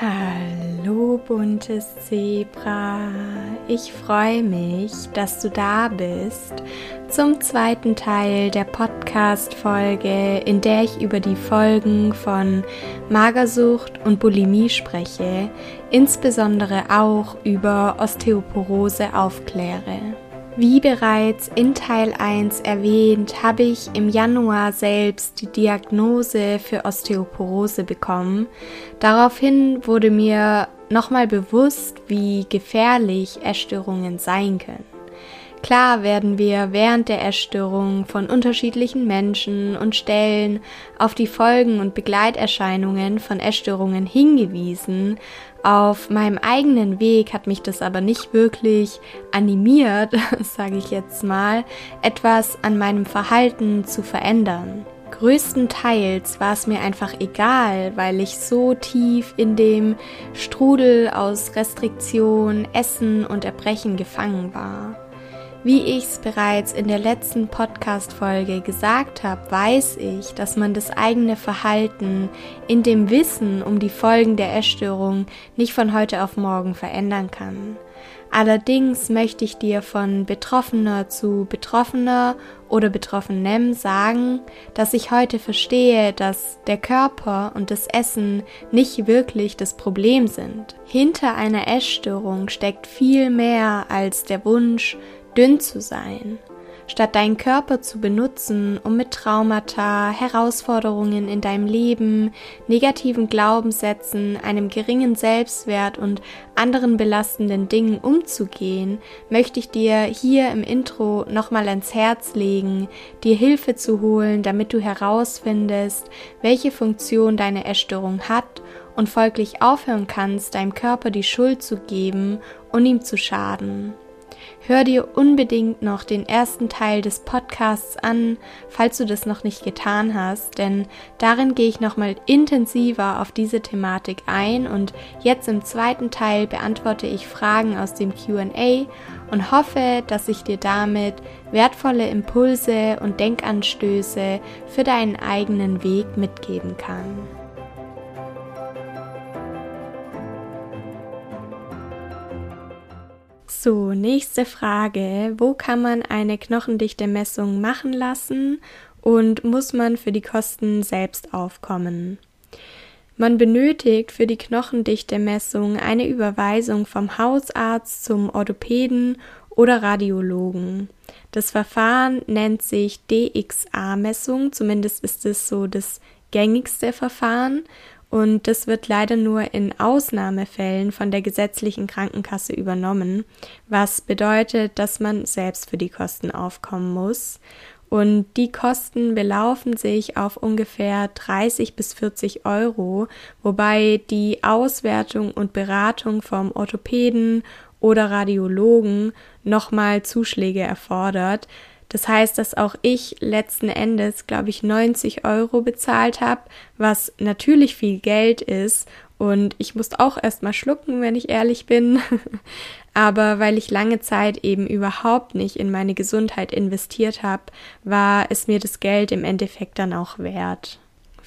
Hallo buntes Zebra, ich freue mich, dass du da bist zum zweiten Teil der Podcast-Folge, in der ich über die Folgen von Magersucht und Bulimie spreche, insbesondere auch über Osteoporose aufkläre. Wie bereits in Teil 1 erwähnt, habe ich im Januar selbst die Diagnose für Osteoporose bekommen. Daraufhin wurde mir nochmal bewusst, wie gefährlich Essstörungen sein können. Klar werden wir während der Essstörung von unterschiedlichen Menschen und Stellen auf die Folgen und Begleiterscheinungen von Essstörungen hingewiesen. Auf meinem eigenen Weg hat mich das aber nicht wirklich animiert, sage ich jetzt mal, etwas an meinem Verhalten zu verändern. Größtenteils war es mir einfach egal, weil ich so tief in dem Strudel aus Restriktion, Essen und Erbrechen gefangen war. Wie ich es bereits in der letzten Podcast-Folge gesagt habe, weiß ich, dass man das eigene Verhalten in dem Wissen um die Folgen der Essstörung nicht von heute auf morgen verändern kann. Allerdings möchte ich dir von Betroffener zu Betroffener oder Betroffenem sagen, dass ich heute verstehe, dass der Körper und das Essen nicht wirklich das Problem sind. Hinter einer Essstörung steckt viel mehr als der Wunsch, dünn zu sein, statt deinen Körper zu benutzen, um mit Traumata, Herausforderungen in deinem Leben, negativen Glaubenssätzen, einem geringen Selbstwert und anderen belastenden Dingen umzugehen, möchte ich dir hier im Intro nochmal ans Herz legen, dir Hilfe zu holen, damit du herausfindest, welche Funktion deine Essstörung hat und folglich aufhören kannst, deinem Körper die Schuld zu geben und ihm zu schaden. Hör dir unbedingt noch den ersten Teil des Podcasts an, falls du das noch nicht getan hast, denn darin gehe ich nochmal intensiver auf diese Thematik ein und jetzt im zweiten Teil beantworte ich Fragen aus dem QA und hoffe, dass ich dir damit wertvolle Impulse und Denkanstöße für deinen eigenen Weg mitgeben kann. So, nächste Frage. Wo kann man eine Knochendichte-Messung machen lassen und muss man für die Kosten selbst aufkommen? Man benötigt für die Knochendichte-Messung eine Überweisung vom Hausarzt zum Orthopäden oder Radiologen. Das Verfahren nennt sich DXA-Messung, zumindest ist es so das gängigste Verfahren und das wird leider nur in Ausnahmefällen von der gesetzlichen Krankenkasse übernommen, was bedeutet, dass man selbst für die Kosten aufkommen muss. Und die Kosten belaufen sich auf ungefähr 30 bis 40 Euro, wobei die Auswertung und Beratung vom Orthopäden oder Radiologen nochmal Zuschläge erfordert, das heißt, dass auch ich letzten Endes, glaube ich, 90 Euro bezahlt habe, was natürlich viel Geld ist. Und ich musste auch erstmal schlucken, wenn ich ehrlich bin. Aber weil ich lange Zeit eben überhaupt nicht in meine Gesundheit investiert habe, war es mir das Geld im Endeffekt dann auch wert.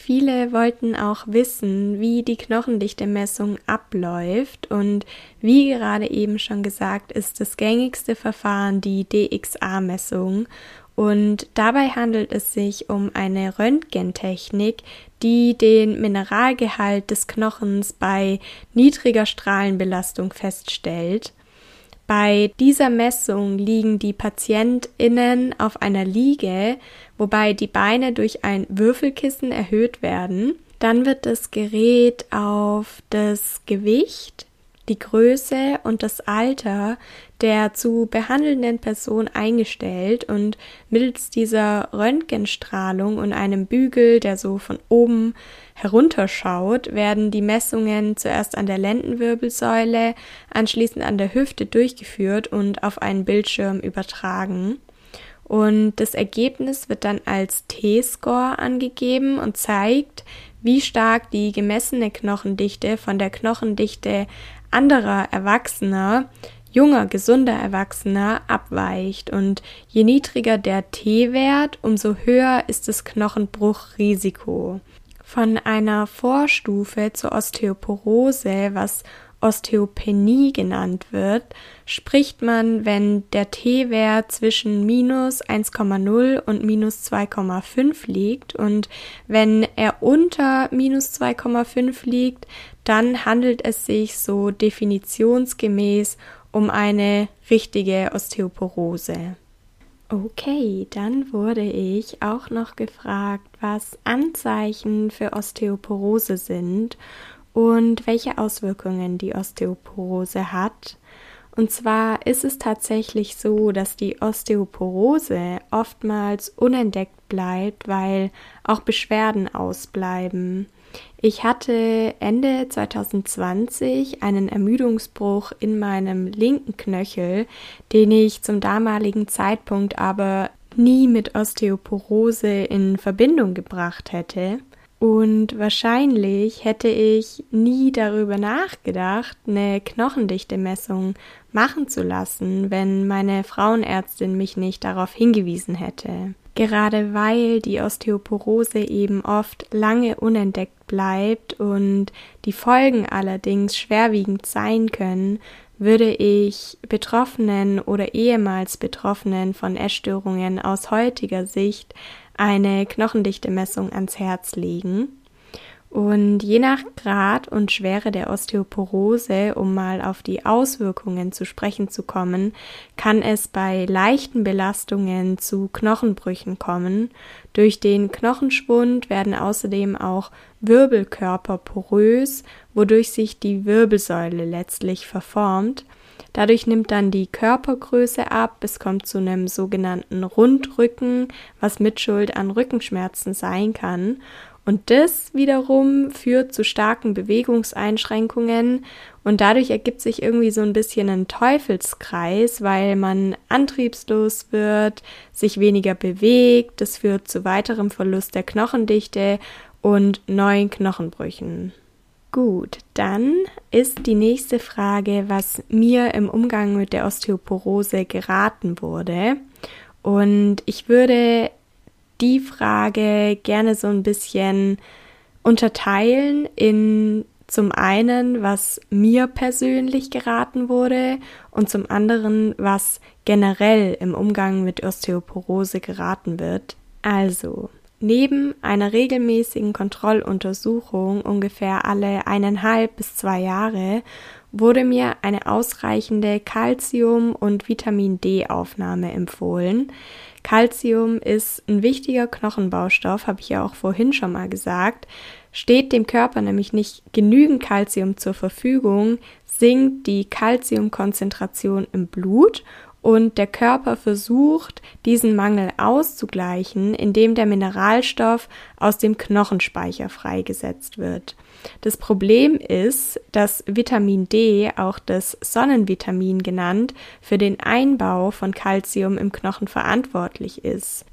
Viele wollten auch wissen, wie die Knochendichte-Messung abläuft und wie gerade eben schon gesagt, ist das gängigste Verfahren die DXA-Messung und dabei handelt es sich um eine Röntgentechnik, die den Mineralgehalt des Knochens bei niedriger Strahlenbelastung feststellt. Bei dieser Messung liegen die PatientInnen auf einer Liege, wobei die Beine durch ein Würfelkissen erhöht werden. Dann wird das Gerät auf das Gewicht, die Größe und das Alter der zu behandelnden Person eingestellt und mittels dieser Röntgenstrahlung und einem Bügel, der so von oben herunterschaut, werden die Messungen zuerst an der Lendenwirbelsäule, anschließend an der Hüfte durchgeführt und auf einen Bildschirm übertragen. Und das Ergebnis wird dann als T-Score angegeben und zeigt, wie stark die gemessene Knochendichte von der Knochendichte anderer Erwachsener junger, gesunder Erwachsener abweicht und je niedriger der T-Wert, umso höher ist das Knochenbruchrisiko. Von einer Vorstufe zur Osteoporose, was Osteopenie genannt wird, spricht man, wenn der T-Wert zwischen minus 1,0 und minus 2,5 liegt und wenn er unter minus 2,5 liegt, dann handelt es sich so definitionsgemäß um eine richtige Osteoporose. Okay, dann wurde ich auch noch gefragt, was Anzeichen für Osteoporose sind und welche Auswirkungen die Osteoporose hat. Und zwar ist es tatsächlich so, dass die Osteoporose oftmals unentdeckt bleibt, weil auch Beschwerden ausbleiben. Ich hatte Ende 2020 einen Ermüdungsbruch in meinem linken Knöchel, den ich zum damaligen Zeitpunkt aber nie mit Osteoporose in Verbindung gebracht hätte. Und wahrscheinlich hätte ich nie darüber nachgedacht, eine Knochendichte-Messung machen zu lassen, wenn meine Frauenärztin mich nicht darauf hingewiesen hätte. Gerade weil die Osteoporose eben oft lange unentdeckt bleibt und die Folgen allerdings schwerwiegend sein können, würde ich Betroffenen oder ehemals Betroffenen von Essstörungen aus heutiger Sicht eine Knochendichte-Messung ans Herz legen. Und je nach Grad und Schwere der Osteoporose, um mal auf die Auswirkungen zu sprechen zu kommen, kann es bei leichten Belastungen zu Knochenbrüchen kommen. Durch den Knochenschwund werden außerdem auch Wirbelkörper porös, wodurch sich die Wirbelsäule letztlich verformt. Dadurch nimmt dann die Körpergröße ab, es kommt zu einem sogenannten Rundrücken, was Mitschuld an Rückenschmerzen sein kann. Und das wiederum führt zu starken Bewegungseinschränkungen und dadurch ergibt sich irgendwie so ein bisschen ein Teufelskreis, weil man antriebslos wird, sich weniger bewegt, das führt zu weiterem Verlust der Knochendichte und neuen Knochenbrüchen. Gut, dann ist die nächste Frage, was mir im Umgang mit der Osteoporose geraten wurde. Und ich würde die Frage gerne so ein bisschen unterteilen in zum einen, was mir persönlich geraten wurde und zum anderen, was generell im Umgang mit Osteoporose geraten wird. Also, Neben einer regelmäßigen Kontrolluntersuchung ungefähr alle eineinhalb bis zwei Jahre wurde mir eine ausreichende Calcium- und Vitamin D-Aufnahme empfohlen. Calcium ist ein wichtiger Knochenbaustoff, habe ich ja auch vorhin schon mal gesagt. Steht dem Körper nämlich nicht genügend Calcium zur Verfügung, sinkt die Calciumkonzentration im Blut und der Körper versucht, diesen Mangel auszugleichen, indem der Mineralstoff aus dem Knochenspeicher freigesetzt wird. Das Problem ist, dass Vitamin D, auch das Sonnenvitamin genannt, für den Einbau von Calcium im Knochen verantwortlich ist.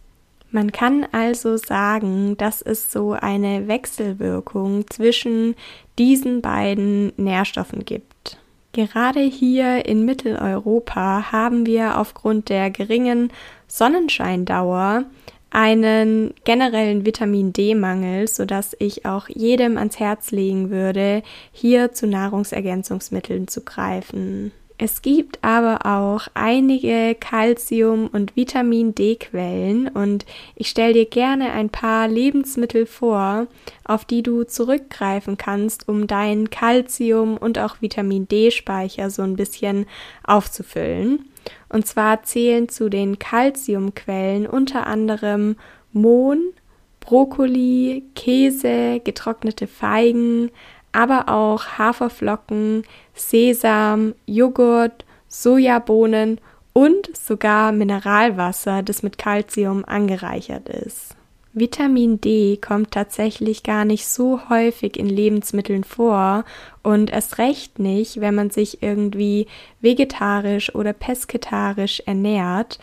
Man kann also sagen, dass es so eine Wechselwirkung zwischen diesen beiden Nährstoffen gibt. Gerade hier in Mitteleuropa haben wir aufgrund der geringen Sonnenscheindauer einen generellen Vitamin D-Mangel, sodass ich auch jedem ans Herz legen würde, hier zu Nahrungsergänzungsmitteln zu greifen. Es gibt aber auch einige Calcium- und Vitamin D-Quellen und ich stelle dir gerne ein paar Lebensmittel vor, auf die du zurückgreifen kannst, um deinen Calcium- und auch Vitamin D-Speicher so ein bisschen aufzufüllen. Und zwar zählen zu den Calciumquellen unter anderem Mohn, Brokkoli, Käse, getrocknete Feigen, aber auch Haferflocken, Sesam, Joghurt, Sojabohnen und sogar Mineralwasser, das mit Calcium angereichert ist. Vitamin D kommt tatsächlich gar nicht so häufig in Lebensmitteln vor und erst recht nicht, wenn man sich irgendwie vegetarisch oder pesketarisch ernährt.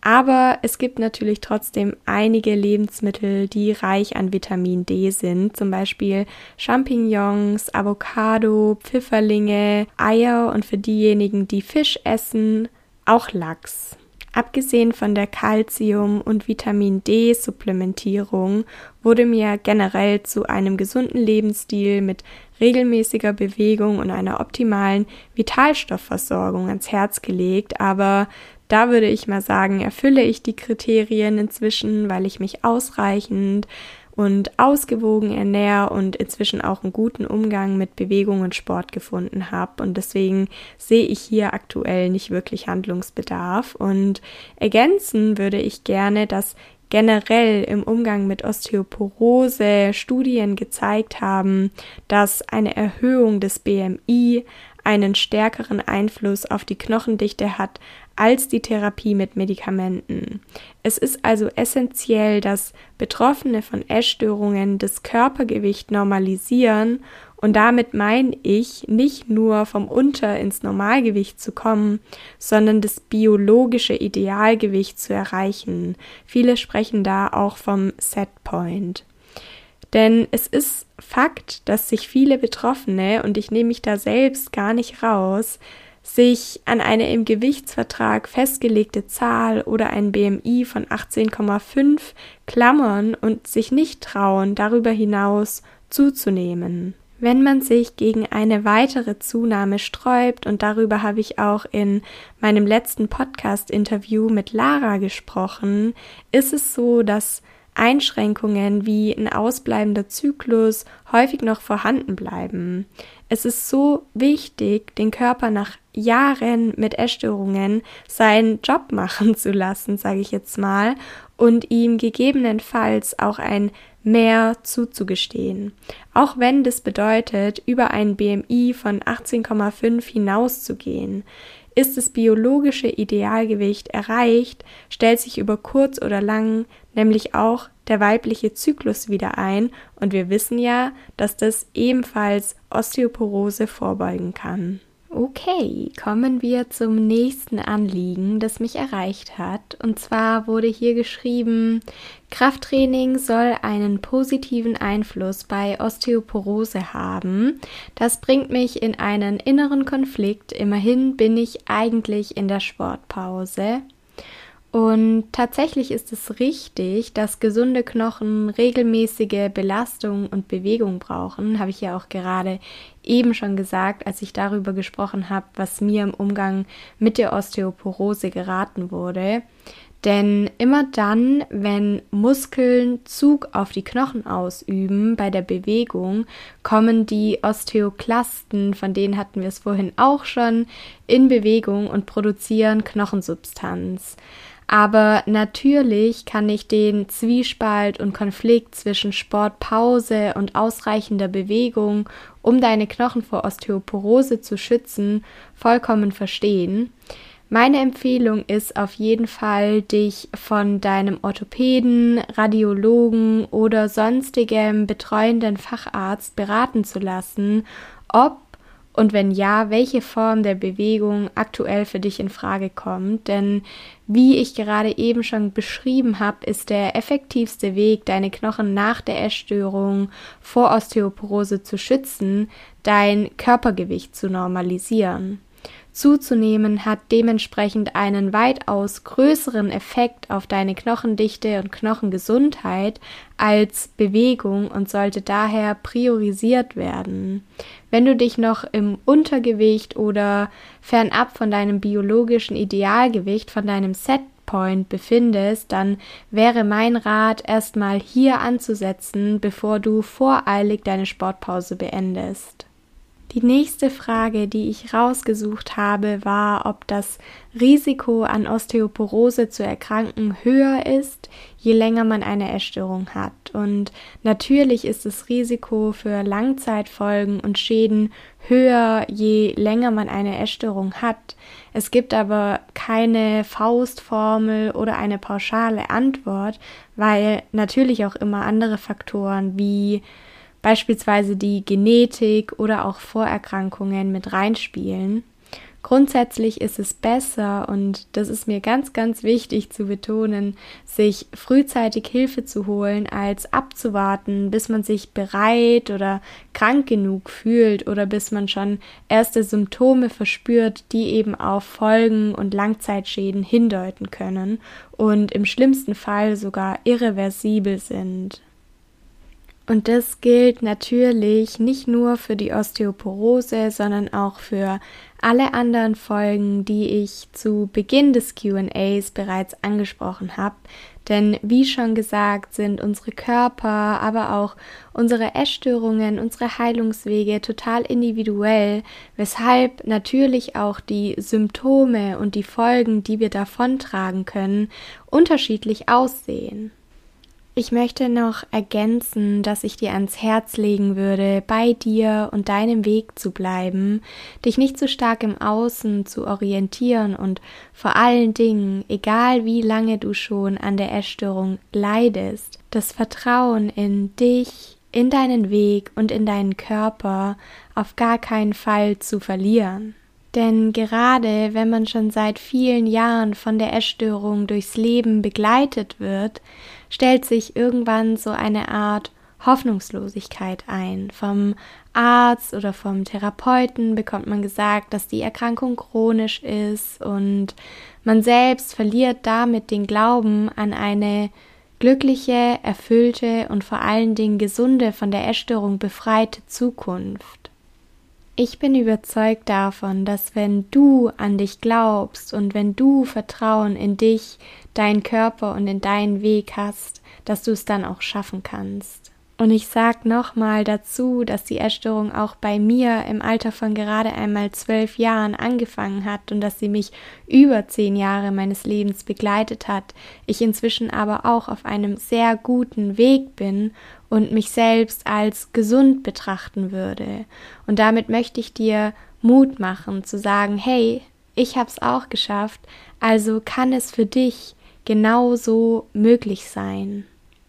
Aber es gibt natürlich trotzdem einige Lebensmittel, die reich an Vitamin D sind, zum Beispiel Champignons, Avocado, Pfifferlinge, Eier und für diejenigen, die Fisch essen, auch Lachs. Abgesehen von der Calcium- und Vitamin D-Supplementierung wurde mir generell zu einem gesunden Lebensstil mit regelmäßiger Bewegung und einer optimalen Vitalstoffversorgung ans Herz gelegt, aber da würde ich mal sagen, erfülle ich die Kriterien inzwischen, weil ich mich ausreichend und ausgewogen ernähre und inzwischen auch einen guten Umgang mit Bewegung und Sport gefunden habe. Und deswegen sehe ich hier aktuell nicht wirklich Handlungsbedarf. Und ergänzen würde ich gerne, dass generell im Umgang mit Osteoporose Studien gezeigt haben, dass eine Erhöhung des BMI einen stärkeren Einfluss auf die Knochendichte hat als die Therapie mit Medikamenten. Es ist also essentiell, dass Betroffene von Essstörungen das Körpergewicht normalisieren und damit meine ich nicht nur vom Unter ins Normalgewicht zu kommen, sondern das biologische Idealgewicht zu erreichen. Viele sprechen da auch vom Setpoint. Denn es ist Fakt, dass sich viele Betroffene, und ich nehme mich da selbst gar nicht raus, sich an eine im Gewichtsvertrag festgelegte Zahl oder ein BMI von 18,5 klammern und sich nicht trauen, darüber hinaus zuzunehmen. Wenn man sich gegen eine weitere Zunahme sträubt, und darüber habe ich auch in meinem letzten Podcast-Interview mit Lara gesprochen, ist es so, dass Einschränkungen wie ein ausbleibender Zyklus häufig noch vorhanden bleiben. Es ist so wichtig, den Körper nach Jahren mit Essstörungen seinen Job machen zu lassen, sage ich jetzt mal, und ihm gegebenenfalls auch ein Mehr zuzugestehen. Auch wenn das bedeutet, über ein BMI von 18,5 hinauszugehen. Ist das biologische Idealgewicht erreicht, stellt sich über kurz oder lang nämlich auch der weibliche Zyklus wieder ein und wir wissen ja, dass das ebenfalls Osteoporose vorbeugen kann. Okay, kommen wir zum nächsten Anliegen, das mich erreicht hat. Und zwar wurde hier geschrieben, Krafttraining soll einen positiven Einfluss bei Osteoporose haben. Das bringt mich in einen inneren Konflikt. Immerhin bin ich eigentlich in der Sportpause. Und tatsächlich ist es richtig, dass gesunde Knochen regelmäßige Belastung und Bewegung brauchen, habe ich ja auch gerade eben schon gesagt, als ich darüber gesprochen habe, was mir im Umgang mit der Osteoporose geraten wurde. Denn immer dann, wenn Muskeln Zug auf die Knochen ausüben bei der Bewegung, kommen die Osteoklasten, von denen hatten wir es vorhin auch schon, in Bewegung und produzieren Knochensubstanz. Aber natürlich kann ich den Zwiespalt und Konflikt zwischen Sportpause und ausreichender Bewegung, um deine Knochen vor Osteoporose zu schützen, vollkommen verstehen. Meine Empfehlung ist auf jeden Fall, dich von deinem Orthopäden, Radiologen oder sonstigem betreuenden Facharzt beraten zu lassen, ob und wenn ja, welche Form der Bewegung aktuell für dich in Frage kommt. Denn wie ich gerade eben schon beschrieben habe, ist der effektivste Weg, deine Knochen nach der Essstörung vor Osteoporose zu schützen, dein Körpergewicht zu normalisieren zuzunehmen hat dementsprechend einen weitaus größeren Effekt auf deine Knochendichte und Knochengesundheit als Bewegung und sollte daher priorisiert werden. Wenn du dich noch im Untergewicht oder fernab von deinem biologischen Idealgewicht, von deinem Setpoint befindest, dann wäre mein Rat erstmal hier anzusetzen, bevor du voreilig deine Sportpause beendest. Die nächste Frage, die ich rausgesucht habe, war, ob das Risiko an Osteoporose zu erkranken höher ist, je länger man eine Essstörung hat. Und natürlich ist das Risiko für Langzeitfolgen und Schäden höher, je länger man eine Essstörung hat. Es gibt aber keine Faustformel oder eine pauschale Antwort, weil natürlich auch immer andere Faktoren wie beispielsweise die Genetik oder auch Vorerkrankungen mit reinspielen. Grundsätzlich ist es besser und das ist mir ganz, ganz wichtig zu betonen, sich frühzeitig Hilfe zu holen, als abzuwarten, bis man sich bereit oder krank genug fühlt oder bis man schon erste Symptome verspürt, die eben auf Folgen und Langzeitschäden hindeuten können und im schlimmsten Fall sogar irreversibel sind. Und das gilt natürlich nicht nur für die Osteoporose, sondern auch für alle anderen Folgen, die ich zu Beginn des QAs bereits angesprochen habe. Denn wie schon gesagt, sind unsere Körper, aber auch unsere Essstörungen, unsere Heilungswege total individuell, weshalb natürlich auch die Symptome und die Folgen, die wir davontragen können, unterschiedlich aussehen. Ich möchte noch ergänzen, dass ich dir ans Herz legen würde, bei dir und deinem Weg zu bleiben, dich nicht zu so stark im Außen zu orientieren und vor allen Dingen, egal wie lange du schon an der Essstörung leidest, das Vertrauen in dich, in deinen Weg und in deinen Körper auf gar keinen Fall zu verlieren. Denn gerade wenn man schon seit vielen Jahren von der Essstörung durchs Leben begleitet wird, stellt sich irgendwann so eine Art Hoffnungslosigkeit ein. Vom Arzt oder vom Therapeuten bekommt man gesagt, dass die Erkrankung chronisch ist und man selbst verliert damit den Glauben an eine glückliche, erfüllte und vor allen Dingen gesunde, von der Essstörung befreite Zukunft. Ich bin überzeugt davon, dass wenn du an dich glaubst und wenn du Vertrauen in dich, deinen Körper und in deinen Weg hast, dass du es dann auch schaffen kannst. Und ich sag nochmal dazu, dass die Essstörung auch bei mir im Alter von gerade einmal zwölf Jahren angefangen hat und dass sie mich über zehn Jahre meines Lebens begleitet hat. Ich inzwischen aber auch auf einem sehr guten Weg bin und mich selbst als gesund betrachten würde. Und damit möchte ich dir Mut machen, zu sagen, hey, ich hab's auch geschafft, also kann es für dich genauso möglich sein.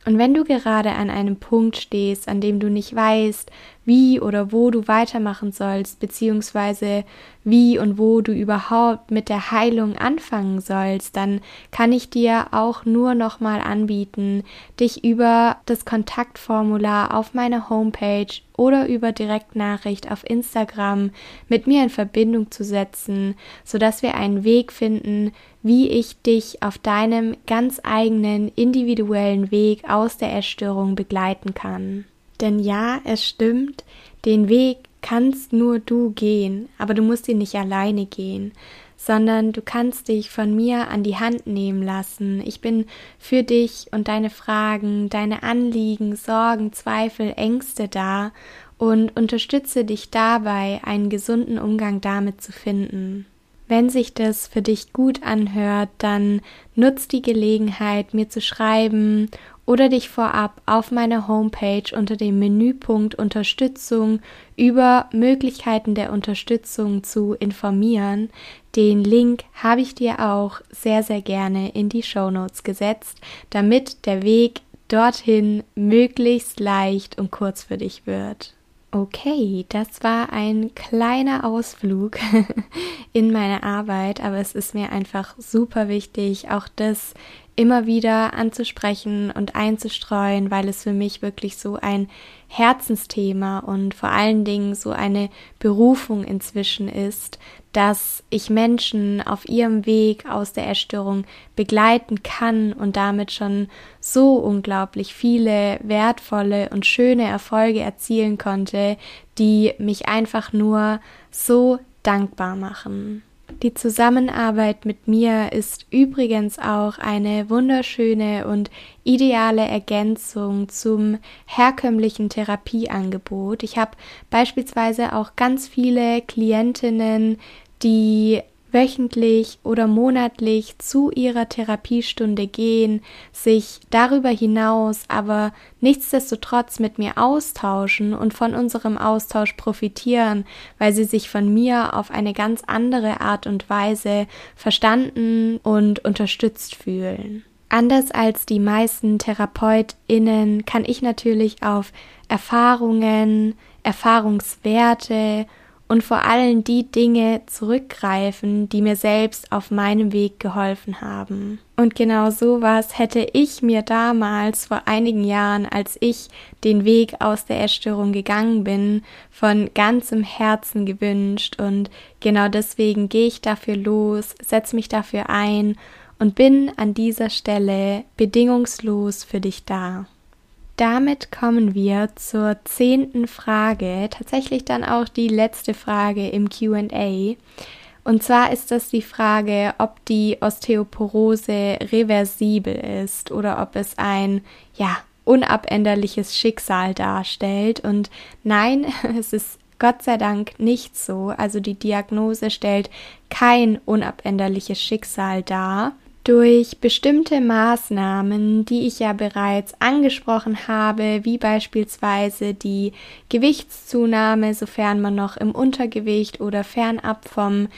Und wenn du gerade an einem Punkt stehst, an dem du nicht weißt, wie oder wo du weitermachen sollst, beziehungsweise wie und wo du überhaupt mit der Heilung anfangen sollst, dann kann ich dir auch nur nochmal anbieten, dich über das Kontaktformular auf meiner Homepage oder über Direktnachricht auf Instagram mit mir in Verbindung zu setzen, sodass wir einen Weg finden, wie ich dich auf deinem ganz eigenen individuellen Weg aus der Essstörung begleiten kann. Denn ja, es stimmt, den Weg kannst nur du gehen, aber du musst ihn nicht alleine gehen, sondern du kannst dich von mir an die Hand nehmen lassen. Ich bin für dich und deine Fragen, deine Anliegen, Sorgen, Zweifel, Ängste da und unterstütze dich dabei, einen gesunden Umgang damit zu finden. Wenn sich das für dich gut anhört, dann nutz die Gelegenheit, mir zu schreiben oder dich vorab auf meiner Homepage unter dem Menüpunkt Unterstützung über Möglichkeiten der Unterstützung zu informieren. Den Link habe ich dir auch sehr, sehr gerne in die Show Notes gesetzt, damit der Weg dorthin möglichst leicht und kurz für dich wird. Okay, das war ein kleiner Ausflug in meine Arbeit, aber es ist mir einfach super wichtig, auch das immer wieder anzusprechen und einzustreuen, weil es für mich wirklich so ein Herzensthema und vor allen Dingen so eine Berufung inzwischen ist, dass ich Menschen auf ihrem Weg aus der Essstörung begleiten kann und damit schon so unglaublich viele wertvolle und schöne Erfolge erzielen konnte, die mich einfach nur so dankbar machen. Die Zusammenarbeit mit mir ist übrigens auch eine wunderschöne und ideale Ergänzung zum herkömmlichen Therapieangebot. Ich habe beispielsweise auch ganz viele Klientinnen, die wöchentlich oder monatlich zu ihrer Therapiestunde gehen, sich darüber hinaus aber nichtsdestotrotz mit mir austauschen und von unserem Austausch profitieren, weil sie sich von mir auf eine ganz andere Art und Weise verstanden und unterstützt fühlen. Anders als die meisten Therapeutinnen kann ich natürlich auf Erfahrungen, Erfahrungswerte und vor allem die Dinge zurückgreifen, die mir selbst auf meinem Weg geholfen haben. Und genau sowas hätte ich mir damals vor einigen Jahren, als ich den Weg aus der Essstörung gegangen bin, von ganzem Herzen gewünscht und genau deswegen gehe ich dafür los, setze mich dafür ein und bin an dieser Stelle bedingungslos für dich da. Damit kommen wir zur zehnten Frage, tatsächlich dann auch die letzte Frage im QA. Und zwar ist das die Frage, ob die Osteoporose reversibel ist oder ob es ein, ja, unabänderliches Schicksal darstellt. Und nein, es ist Gott sei Dank nicht so. Also die Diagnose stellt kein unabänderliches Schicksal dar. Durch bestimmte Maßnahmen, die ich ja bereits angesprochen habe, wie beispielsweise die Gewichtszunahme, sofern man noch im Untergewicht oder fernab vom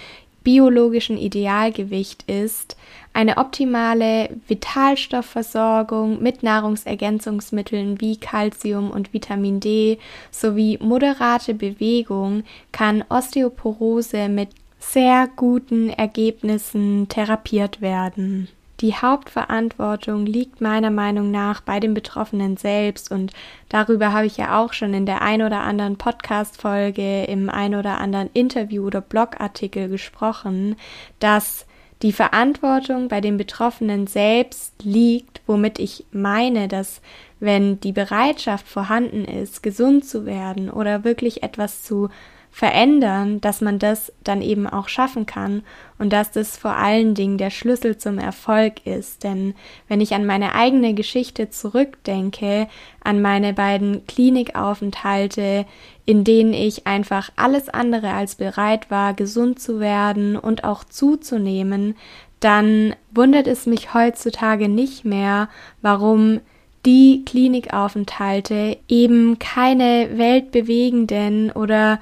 biologischen Idealgewicht ist, eine optimale Vitalstoffversorgung mit Nahrungsergänzungsmitteln wie Calcium und Vitamin D sowie moderate Bewegung kann Osteoporose mit sehr guten Ergebnissen therapiert werden. Die Hauptverantwortung liegt meiner Meinung nach bei den Betroffenen selbst und darüber habe ich ja auch schon in der ein oder anderen Podcast-Folge, im ein oder anderen Interview oder Blogartikel gesprochen, dass die Verantwortung bei den Betroffenen selbst liegt, womit ich meine, dass wenn die Bereitschaft vorhanden ist, gesund zu werden oder wirklich etwas zu verändern, dass man das dann eben auch schaffen kann und dass das vor allen Dingen der Schlüssel zum Erfolg ist. Denn wenn ich an meine eigene Geschichte zurückdenke, an meine beiden Klinikaufenthalte, in denen ich einfach alles andere als bereit war, gesund zu werden und auch zuzunehmen, dann wundert es mich heutzutage nicht mehr, warum die Klinikaufenthalte eben keine weltbewegenden oder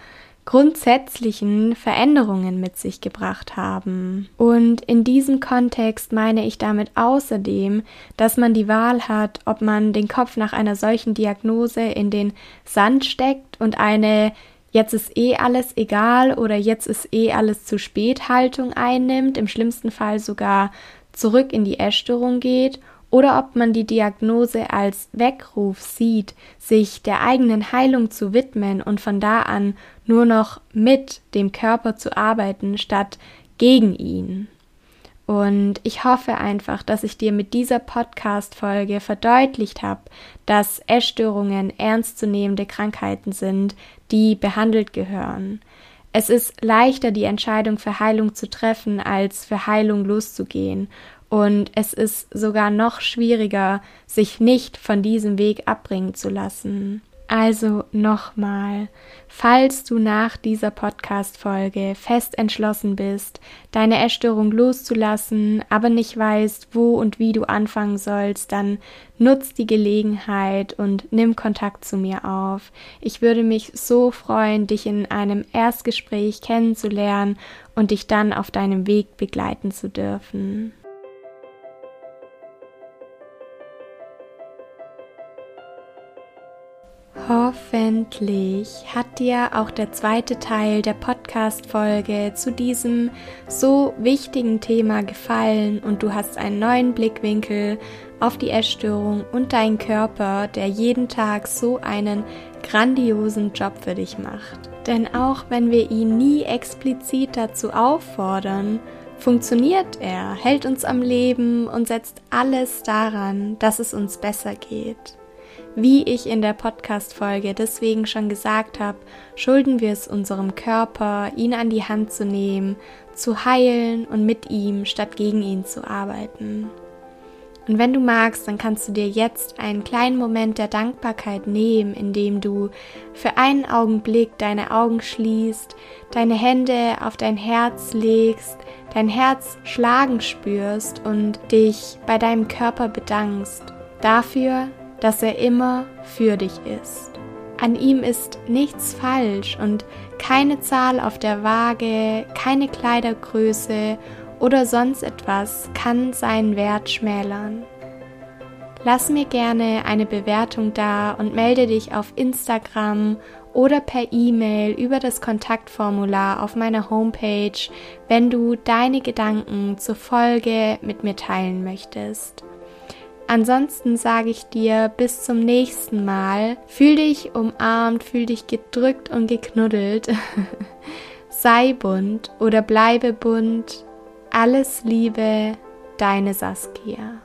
grundsätzlichen Veränderungen mit sich gebracht haben. Und in diesem Kontext meine ich damit außerdem, dass man die Wahl hat, ob man den Kopf nach einer solchen Diagnose in den Sand steckt und eine jetzt ist eh alles egal oder jetzt ist eh alles zu spät Haltung einnimmt, im schlimmsten Fall sogar zurück in die Essstörung geht oder ob man die Diagnose als Weckruf sieht, sich der eigenen Heilung zu widmen und von da an nur noch mit dem Körper zu arbeiten, statt gegen ihn. Und ich hoffe einfach, dass ich dir mit dieser Podcast-Folge verdeutlicht habe, dass Essstörungen ernstzunehmende Krankheiten sind, die behandelt gehören. Es ist leichter, die Entscheidung für Heilung zu treffen, als für Heilung loszugehen. Und es ist sogar noch schwieriger, sich nicht von diesem Weg abbringen zu lassen. Also nochmal, falls du nach dieser Podcast-Folge fest entschlossen bist, deine Essstörung loszulassen, aber nicht weißt, wo und wie du anfangen sollst, dann nutz die Gelegenheit und nimm Kontakt zu mir auf. Ich würde mich so freuen, dich in einem Erstgespräch kennenzulernen und dich dann auf deinem Weg begleiten zu dürfen. Hoffentlich hat dir auch der zweite Teil der Podcast-Folge zu diesem so wichtigen Thema gefallen und du hast einen neuen Blickwinkel auf die Essstörung und deinen Körper, der jeden Tag so einen grandiosen Job für dich macht. Denn auch wenn wir ihn nie explizit dazu auffordern, funktioniert er, hält uns am Leben und setzt alles daran, dass es uns besser geht. Wie ich in der Podcast-Folge deswegen schon gesagt habe, schulden wir es unserem Körper, ihn an die Hand zu nehmen, zu heilen und mit ihm statt gegen ihn zu arbeiten. Und wenn du magst, dann kannst du dir jetzt einen kleinen Moment der Dankbarkeit nehmen, indem du für einen Augenblick deine Augen schließt, deine Hände auf dein Herz legst, dein Herz schlagen spürst und dich bei deinem Körper bedankst dafür, dass er immer für dich ist. An ihm ist nichts falsch und keine Zahl auf der Waage, keine Kleidergröße oder sonst etwas kann seinen Wert schmälern. Lass mir gerne eine Bewertung da und melde dich auf Instagram oder per E-Mail über das Kontaktformular auf meiner Homepage, wenn du deine Gedanken zur Folge mit mir teilen möchtest. Ansonsten sage ich dir bis zum nächsten Mal. Fühl dich umarmt, fühl dich gedrückt und geknuddelt. Sei bunt oder bleibe bunt. Alles Liebe, deine Saskia.